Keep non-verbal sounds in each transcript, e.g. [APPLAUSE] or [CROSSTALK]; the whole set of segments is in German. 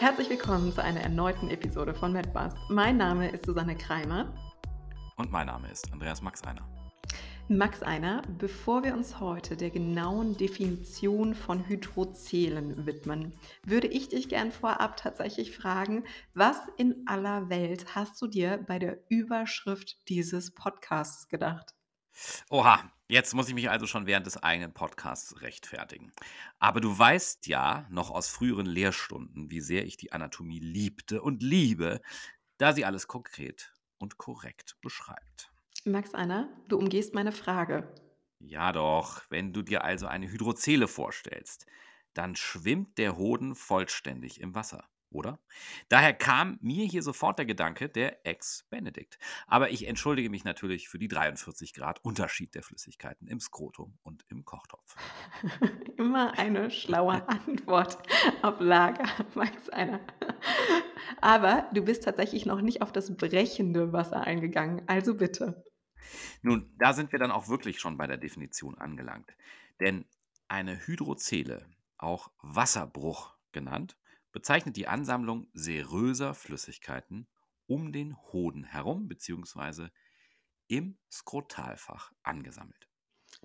Herzlich willkommen zu einer erneuten Episode von MedBus. Mein Name ist Susanne Kreimer. Und mein Name ist Andreas Max Einer. Max Einer, bevor wir uns heute der genauen Definition von Hydrozelen widmen, würde ich dich gern vorab tatsächlich fragen, was in aller Welt hast du dir bei der Überschrift dieses Podcasts gedacht? Oha, jetzt muss ich mich also schon während des eigenen Podcasts rechtfertigen. Aber du weißt ja noch aus früheren Lehrstunden, wie sehr ich die Anatomie liebte und liebe, da sie alles konkret und korrekt beschreibt. Max Einer, du umgehst meine Frage. Ja doch, wenn du dir also eine Hydrozele vorstellst, dann schwimmt der Hoden vollständig im Wasser oder? Daher kam mir hier sofort der Gedanke der Ex-Benedict. Aber ich entschuldige mich natürlich für die 43 Grad Unterschied der Flüssigkeiten im Skrotum und im Kochtopf. [LAUGHS] Immer eine schlaue [LAUGHS] Antwort auf Lager, Max einer. Aber du bist tatsächlich noch nicht auf das brechende Wasser eingegangen, also bitte. Nun, da sind wir dann auch wirklich schon bei der Definition angelangt. Denn eine Hydrozele, auch Wasserbruch genannt, bezeichnet die Ansammlung seröser Flüssigkeiten um den Hoden herum bzw. im Skrotalfach angesammelt.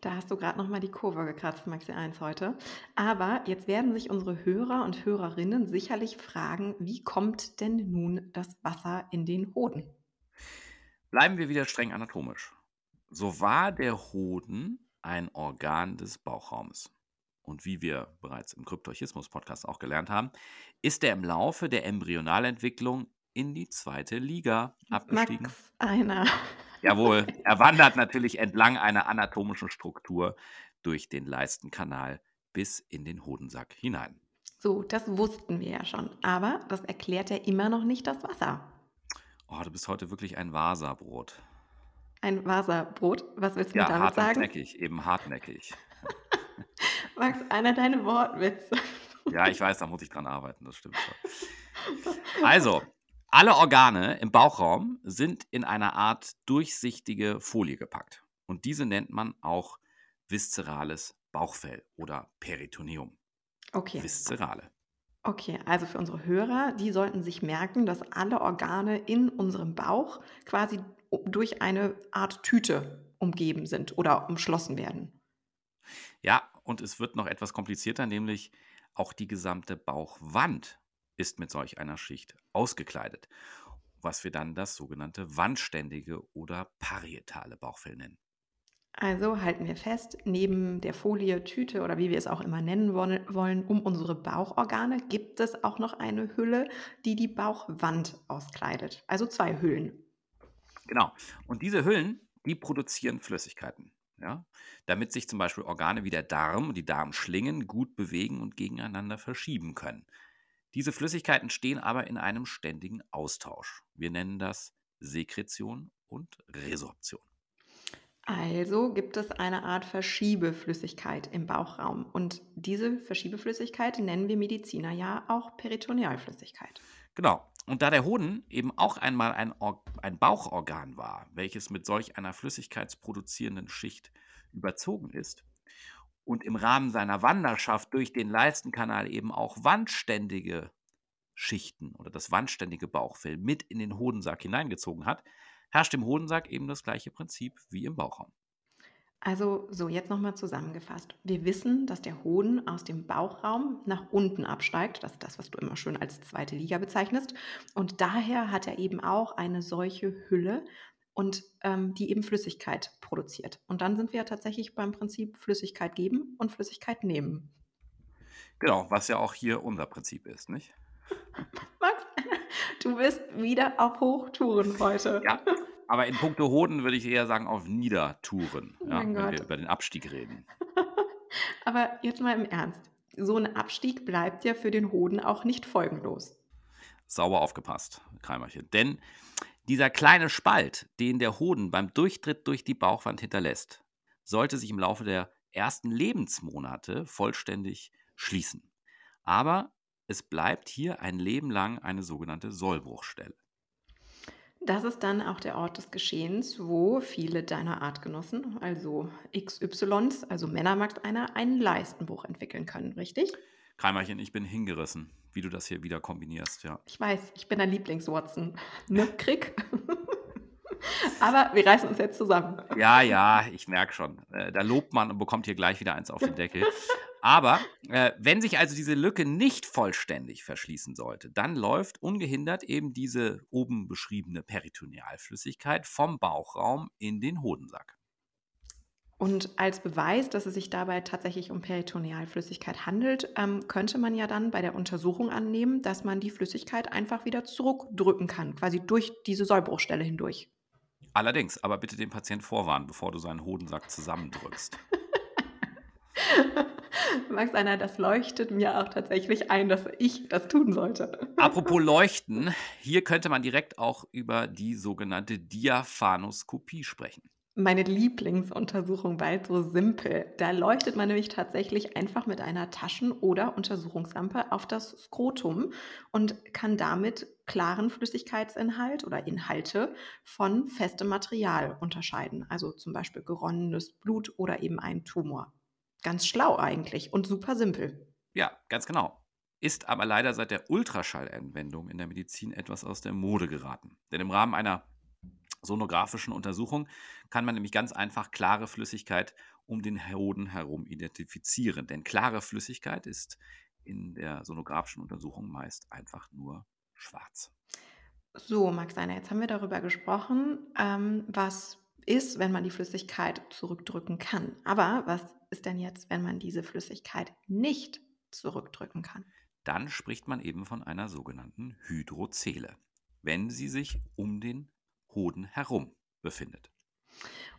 Da hast du gerade noch mal die Kurve gekratzt, Maxi 1 heute. Aber jetzt werden sich unsere Hörer und Hörerinnen sicherlich fragen, wie kommt denn nun das Wasser in den Hoden? Bleiben wir wieder streng anatomisch. So war der Hoden ein Organ des Bauchraums und wie wir bereits im Kryptorchismus-Podcast auch gelernt haben, ist er im Laufe der Embryonalentwicklung in die zweite Liga abgestiegen. Max einer. [LAUGHS] Jawohl, er wandert natürlich entlang einer anatomischen Struktur durch den Leistenkanal bis in den Hodensack hinein. So, das wussten wir ja schon. Aber das erklärt ja immer noch nicht das Wasser. Oh, du bist heute wirklich ein Vasabrot. Ein Vasabrot? Was willst du ja, mir damit sagen? Hartnäckig, eben hartnäckig. [LAUGHS] Max, einer deine Wortwitze. Ja, ich weiß, da muss ich dran arbeiten, das stimmt schon. Also, alle Organe im Bauchraum sind in einer Art durchsichtige Folie gepackt. Und diese nennt man auch viszerales Bauchfell oder Peritoneum. Okay. Viszerale. Okay, also für unsere Hörer, die sollten sich merken, dass alle Organe in unserem Bauch quasi durch eine Art Tüte umgeben sind oder umschlossen werden. Ja, und es wird noch etwas komplizierter, nämlich auch die gesamte Bauchwand ist mit solch einer Schicht ausgekleidet, was wir dann das sogenannte wandständige oder parietale Bauchfell nennen. Also halten wir fest, neben der Folie, Tüte oder wie wir es auch immer nennen wollen, um unsere Bauchorgane gibt es auch noch eine Hülle, die die Bauchwand auskleidet. Also zwei Hüllen. Genau. Und diese Hüllen, die produzieren Flüssigkeiten ja, damit sich zum Beispiel Organe wie der Darm und die Darmschlingen gut bewegen und gegeneinander verschieben können. Diese Flüssigkeiten stehen aber in einem ständigen Austausch. Wir nennen das Sekretion und Resorption. Also gibt es eine Art Verschiebeflüssigkeit im Bauchraum. Und diese Verschiebeflüssigkeit nennen wir Mediziner ja auch Peritonealflüssigkeit. Genau. Und da der Hoden eben auch einmal ein, ein Bauchorgan war, welches mit solch einer flüssigkeitsproduzierenden Schicht überzogen ist und im Rahmen seiner Wanderschaft durch den Leistenkanal eben auch wandständige Schichten oder das wandständige Bauchfell mit in den Hodensack hineingezogen hat, herrscht im Hodensack eben das gleiche Prinzip wie im Bauchraum. Also so, jetzt nochmal zusammengefasst. Wir wissen, dass der Hoden aus dem Bauchraum nach unten absteigt. Das ist das, was du immer schön als zweite Liga bezeichnest. Und daher hat er eben auch eine solche Hülle und ähm, die eben Flüssigkeit produziert. Und dann sind wir ja tatsächlich beim Prinzip Flüssigkeit geben und Flüssigkeit nehmen. Genau, was ja auch hier unser Prinzip ist, nicht? [LAUGHS] Max, du bist wieder auf Hochtouren heute. Ja, aber in puncto Hoden würde ich eher sagen auf Niedertouren, oh ja, wenn Gott. wir über den Abstieg reden. [LAUGHS] Aber jetzt mal im Ernst. So ein Abstieg bleibt ja für den Hoden auch nicht folgenlos. Sauber aufgepasst, Kreimerchen. Denn dieser kleine Spalt, den der Hoden beim Durchtritt durch die Bauchwand hinterlässt, sollte sich im Laufe der ersten Lebensmonate vollständig schließen. Aber es bleibt hier ein Leben lang eine sogenannte Sollbruchstelle. Das ist dann auch der Ort des Geschehens, wo viele deiner Artgenossen, also XYs, also Männer macht einer, einen Leistenbruch entwickeln können, richtig? Kreimerchen, ich bin hingerissen, wie du das hier wieder kombinierst, ja. Ich weiß, ich bin dein Lieblings-Watson. Ne, Krieg? [LAUGHS] Aber wir reißen uns jetzt zusammen. Ja, ja, ich merke schon. Äh, da lobt man und bekommt hier gleich wieder eins auf den Deckel. [LAUGHS] Aber äh, wenn sich also diese Lücke nicht vollständig verschließen sollte, dann läuft ungehindert eben diese oben beschriebene Peritonealflüssigkeit vom Bauchraum in den Hodensack. Und als Beweis, dass es sich dabei tatsächlich um Peritonealflüssigkeit handelt, ähm, könnte man ja dann bei der Untersuchung annehmen, dass man die Flüssigkeit einfach wieder zurückdrücken kann, quasi durch diese Sollbruchstelle hindurch. Allerdings, aber bitte den Patient vorwarnen, bevor du seinen Hodensack zusammendrückst. [LAUGHS] [LAUGHS] Max Einer, das leuchtet mir auch tatsächlich ein, dass ich das tun sollte. [LAUGHS] Apropos Leuchten, hier könnte man direkt auch über die sogenannte Diaphanoskopie sprechen meine Lieblingsuntersuchung, weil so simpel. Da leuchtet man nämlich tatsächlich einfach mit einer Taschen- oder Untersuchungslampe auf das Skrotum und kann damit klaren Flüssigkeitsinhalt oder Inhalte von festem Material unterscheiden. Also zum Beispiel geronnenes Blut oder eben ein Tumor. Ganz schlau eigentlich und super simpel. Ja, ganz genau. Ist aber leider seit der Ultraschallanwendung in der Medizin etwas aus der Mode geraten. Denn im Rahmen einer sonografischen Untersuchung kann man nämlich ganz einfach klare Flüssigkeit um den Hoden herum identifizieren. Denn klare Flüssigkeit ist in der sonografischen Untersuchung meist einfach nur schwarz. So, Max Einer, jetzt haben wir darüber gesprochen, ähm, was ist, wenn man die Flüssigkeit zurückdrücken kann. Aber was ist denn jetzt, wenn man diese Flüssigkeit nicht zurückdrücken kann? Dann spricht man eben von einer sogenannten Hydrozele, wenn sie sich um den Hoden herum befindet.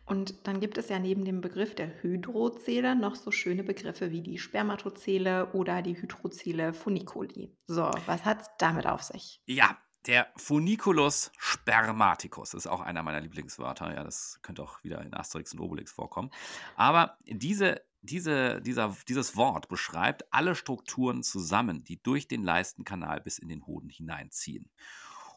Und dann gibt es ja neben dem Begriff der Hydrozele noch so schöne Begriffe wie die Spermatozele oder die Hydrozele funiculi. So, was hat es damit auf sich? Ja, der Funiculus spermaticus ist auch einer meiner Lieblingswörter. Ja, das könnte auch wieder in Asterix und Obelix vorkommen. Aber diese, diese, dieser, dieses Wort beschreibt alle Strukturen zusammen, die durch den Leistenkanal bis in den Hoden hineinziehen.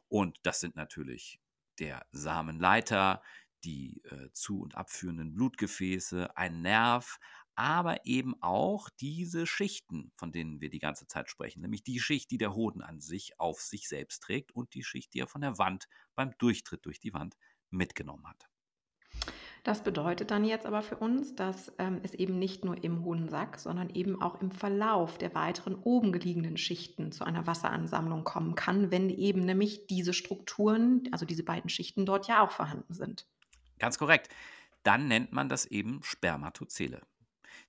Und das sind natürlich der Samenleiter, die äh, zu- und abführenden Blutgefäße, ein Nerv, aber eben auch diese Schichten, von denen wir die ganze Zeit sprechen, nämlich die Schicht, die der Hoden an sich auf sich selbst trägt und die Schicht, die er von der Wand beim Durchtritt durch die Wand mitgenommen hat. Das bedeutet dann jetzt aber für uns, dass ähm, es eben nicht nur im Hodensack, sondern eben auch im Verlauf der weiteren oben gelegenen Schichten zu einer Wasseransammlung kommen kann, wenn eben nämlich diese Strukturen, also diese beiden Schichten dort ja auch vorhanden sind. Ganz korrekt. Dann nennt man das eben Spermatozele.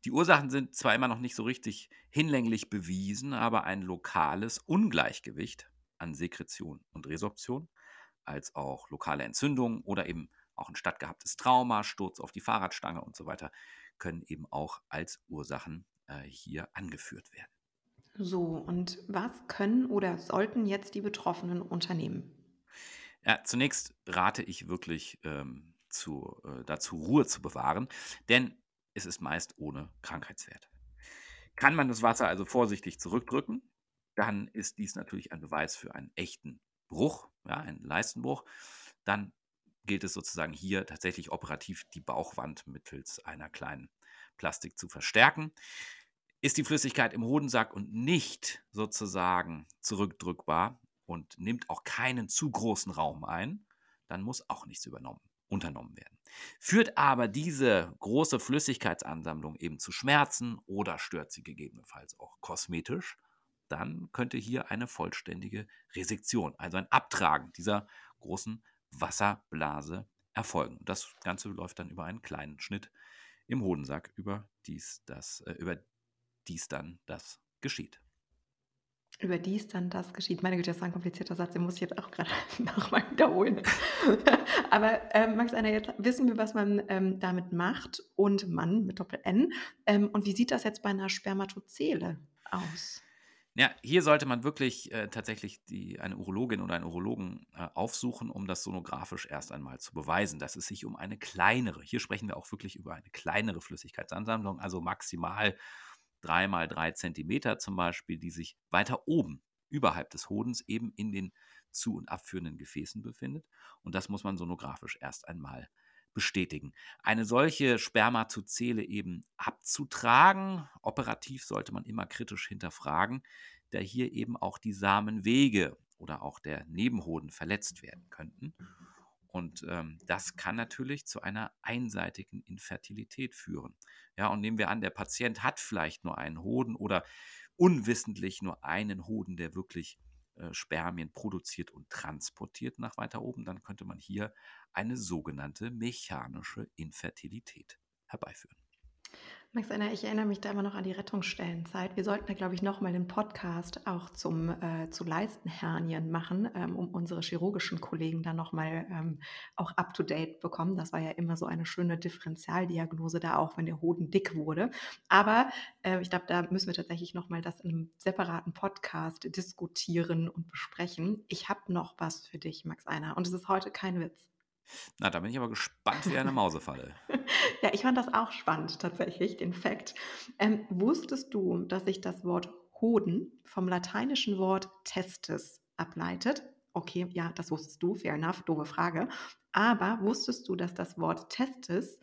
Die Ursachen sind zwar immer noch nicht so richtig hinlänglich bewiesen, aber ein lokales Ungleichgewicht an Sekretion und Resorption, als auch lokale Entzündungen oder eben auch ein stattgehabtes Trauma, Sturz auf die Fahrradstange und so weiter, können eben auch als Ursachen äh, hier angeführt werden. So, und was können oder sollten jetzt die Betroffenen unternehmen? Ja, zunächst rate ich wirklich ähm, zu, äh, dazu, Ruhe zu bewahren, denn es ist meist ohne Krankheitswert. Kann man das Wasser also vorsichtig zurückdrücken, dann ist dies natürlich ein Beweis für einen echten Bruch, ja, einen Leistenbruch. Dann gilt es sozusagen hier tatsächlich operativ die Bauchwand mittels einer kleinen Plastik zu verstärken. Ist die Flüssigkeit im Hodensack und nicht sozusagen zurückdrückbar und nimmt auch keinen zu großen Raum ein, dann muss auch nichts übernommen, unternommen werden. Führt aber diese große Flüssigkeitsansammlung eben zu Schmerzen oder stört sie gegebenenfalls auch kosmetisch, dann könnte hier eine vollständige Resektion, also ein Abtragen dieser großen Wasserblase erfolgen. Das Ganze läuft dann über einen kleinen Schnitt im Hodensack, über dies, das, äh, über dies dann das geschieht. Über dies dann das geschieht. Meine Güte, das ist ein komplizierter Satz, den muss ich jetzt auch gerade [LAUGHS] nochmal wiederholen. [LAUGHS] Aber ähm, Max Einer, jetzt wissen wir, was man ähm, damit macht und Mann mit Doppel-N. Ähm, und wie sieht das jetzt bei einer Spermatozele aus? Ja, hier sollte man wirklich äh, tatsächlich die, eine Urologin oder einen Urologen äh, aufsuchen, um das sonografisch erst einmal zu beweisen, dass es sich um eine kleinere, hier sprechen wir auch wirklich über eine kleinere Flüssigkeitsansammlung, also maximal drei mal drei Zentimeter zum Beispiel, die sich weiter oben überhalb des Hodens eben in den zu- und abführenden Gefäßen befindet. Und das muss man sonografisch erst einmal bestätigen. Eine solche Spermatozele eben abzutragen, operativ sollte man immer kritisch hinterfragen, da hier eben auch die Samenwege oder auch der Nebenhoden verletzt werden könnten. Und ähm, das kann natürlich zu einer einseitigen Infertilität führen. Ja, und nehmen wir an, der Patient hat vielleicht nur einen Hoden oder unwissentlich nur einen Hoden, der wirklich äh, Spermien produziert und transportiert nach weiter oben, dann könnte man hier eine sogenannte mechanische Infertilität herbeiführen. Max Anna, ich erinnere mich da immer noch an die Rettungsstellenzeit. Wir sollten da, glaube ich, nochmal einen Podcast auch zum, äh, zu Leistenhernien machen, ähm, um unsere chirurgischen Kollegen dann nochmal ähm, auch up-to-date bekommen. Das war ja immer so eine schöne Differentialdiagnose da auch, wenn der Hoden dick wurde. Aber äh, ich glaube, da müssen wir tatsächlich nochmal das in einem separaten Podcast diskutieren und besprechen. Ich habe noch was für dich, Max Einer, und es ist heute kein Witz. Na, da bin ich aber gespannt wie eine Mausefalle. [LAUGHS] [LAUGHS] ja, ich fand das auch spannend tatsächlich, den Fakt. Ähm, wusstest du, dass sich das Wort Hoden vom lateinischen Wort testis ableitet? Okay, ja, das wusstest du, fair enough, doofe Frage. Aber wusstest du, dass das Wort Testis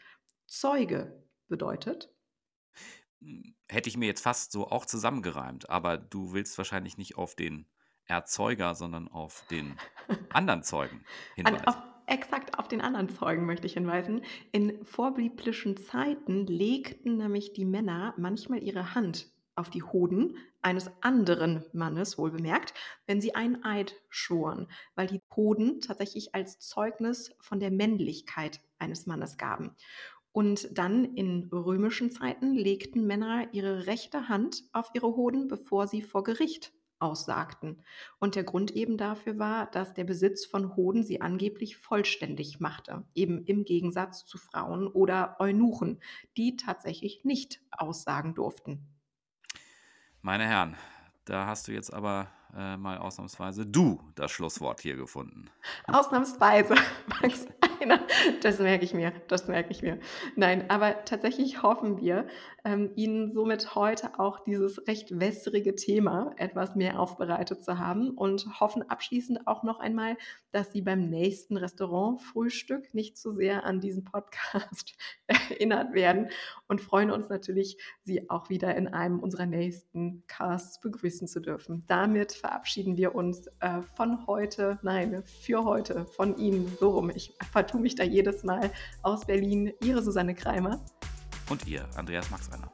Zeuge bedeutet? Hätte ich mir jetzt fast so auch zusammengereimt, aber du willst wahrscheinlich nicht auf den Erzeuger, sondern auf den [LAUGHS] anderen Zeugen hinweisen. An, auf, exakt auf den anderen Zeugen möchte ich hinweisen. In vorbiblischen Zeiten legten nämlich die Männer manchmal ihre Hand auf die Hoden eines anderen Mannes, wohlbemerkt, wenn sie einen Eid schworen, weil die Hoden tatsächlich als Zeugnis von der Männlichkeit eines Mannes gaben. Und dann in römischen Zeiten legten Männer ihre rechte Hand auf ihre Hoden, bevor sie vor Gericht aussagten. Und der Grund eben dafür war, dass der Besitz von Hoden sie angeblich vollständig machte, eben im Gegensatz zu Frauen oder Eunuchen, die tatsächlich nicht aussagen durften. Meine Herren, da hast du jetzt aber äh, mal ausnahmsweise du das Schlusswort hier gefunden. Ausnahmsweise, [LAUGHS] Max Einer. [LAUGHS] Das merke ich mir, das merke ich mir. Nein, aber tatsächlich hoffen wir, ähm, Ihnen somit heute auch dieses recht wässrige Thema etwas mehr aufbereitet zu haben und hoffen abschließend auch noch einmal, dass Sie beim nächsten Restaurant-Frühstück nicht zu sehr an diesen Podcast [LAUGHS] erinnert werden und freuen uns natürlich, Sie auch wieder in einem unserer nächsten Casts begrüßen zu dürfen. Damit verabschieden wir uns äh, von heute, nein, für heute von Ihnen so rum. Ich vertue mich da jedes Mal aus Berlin. Ihre Susanne Kreimer. Und ihr, Andreas Max Einer.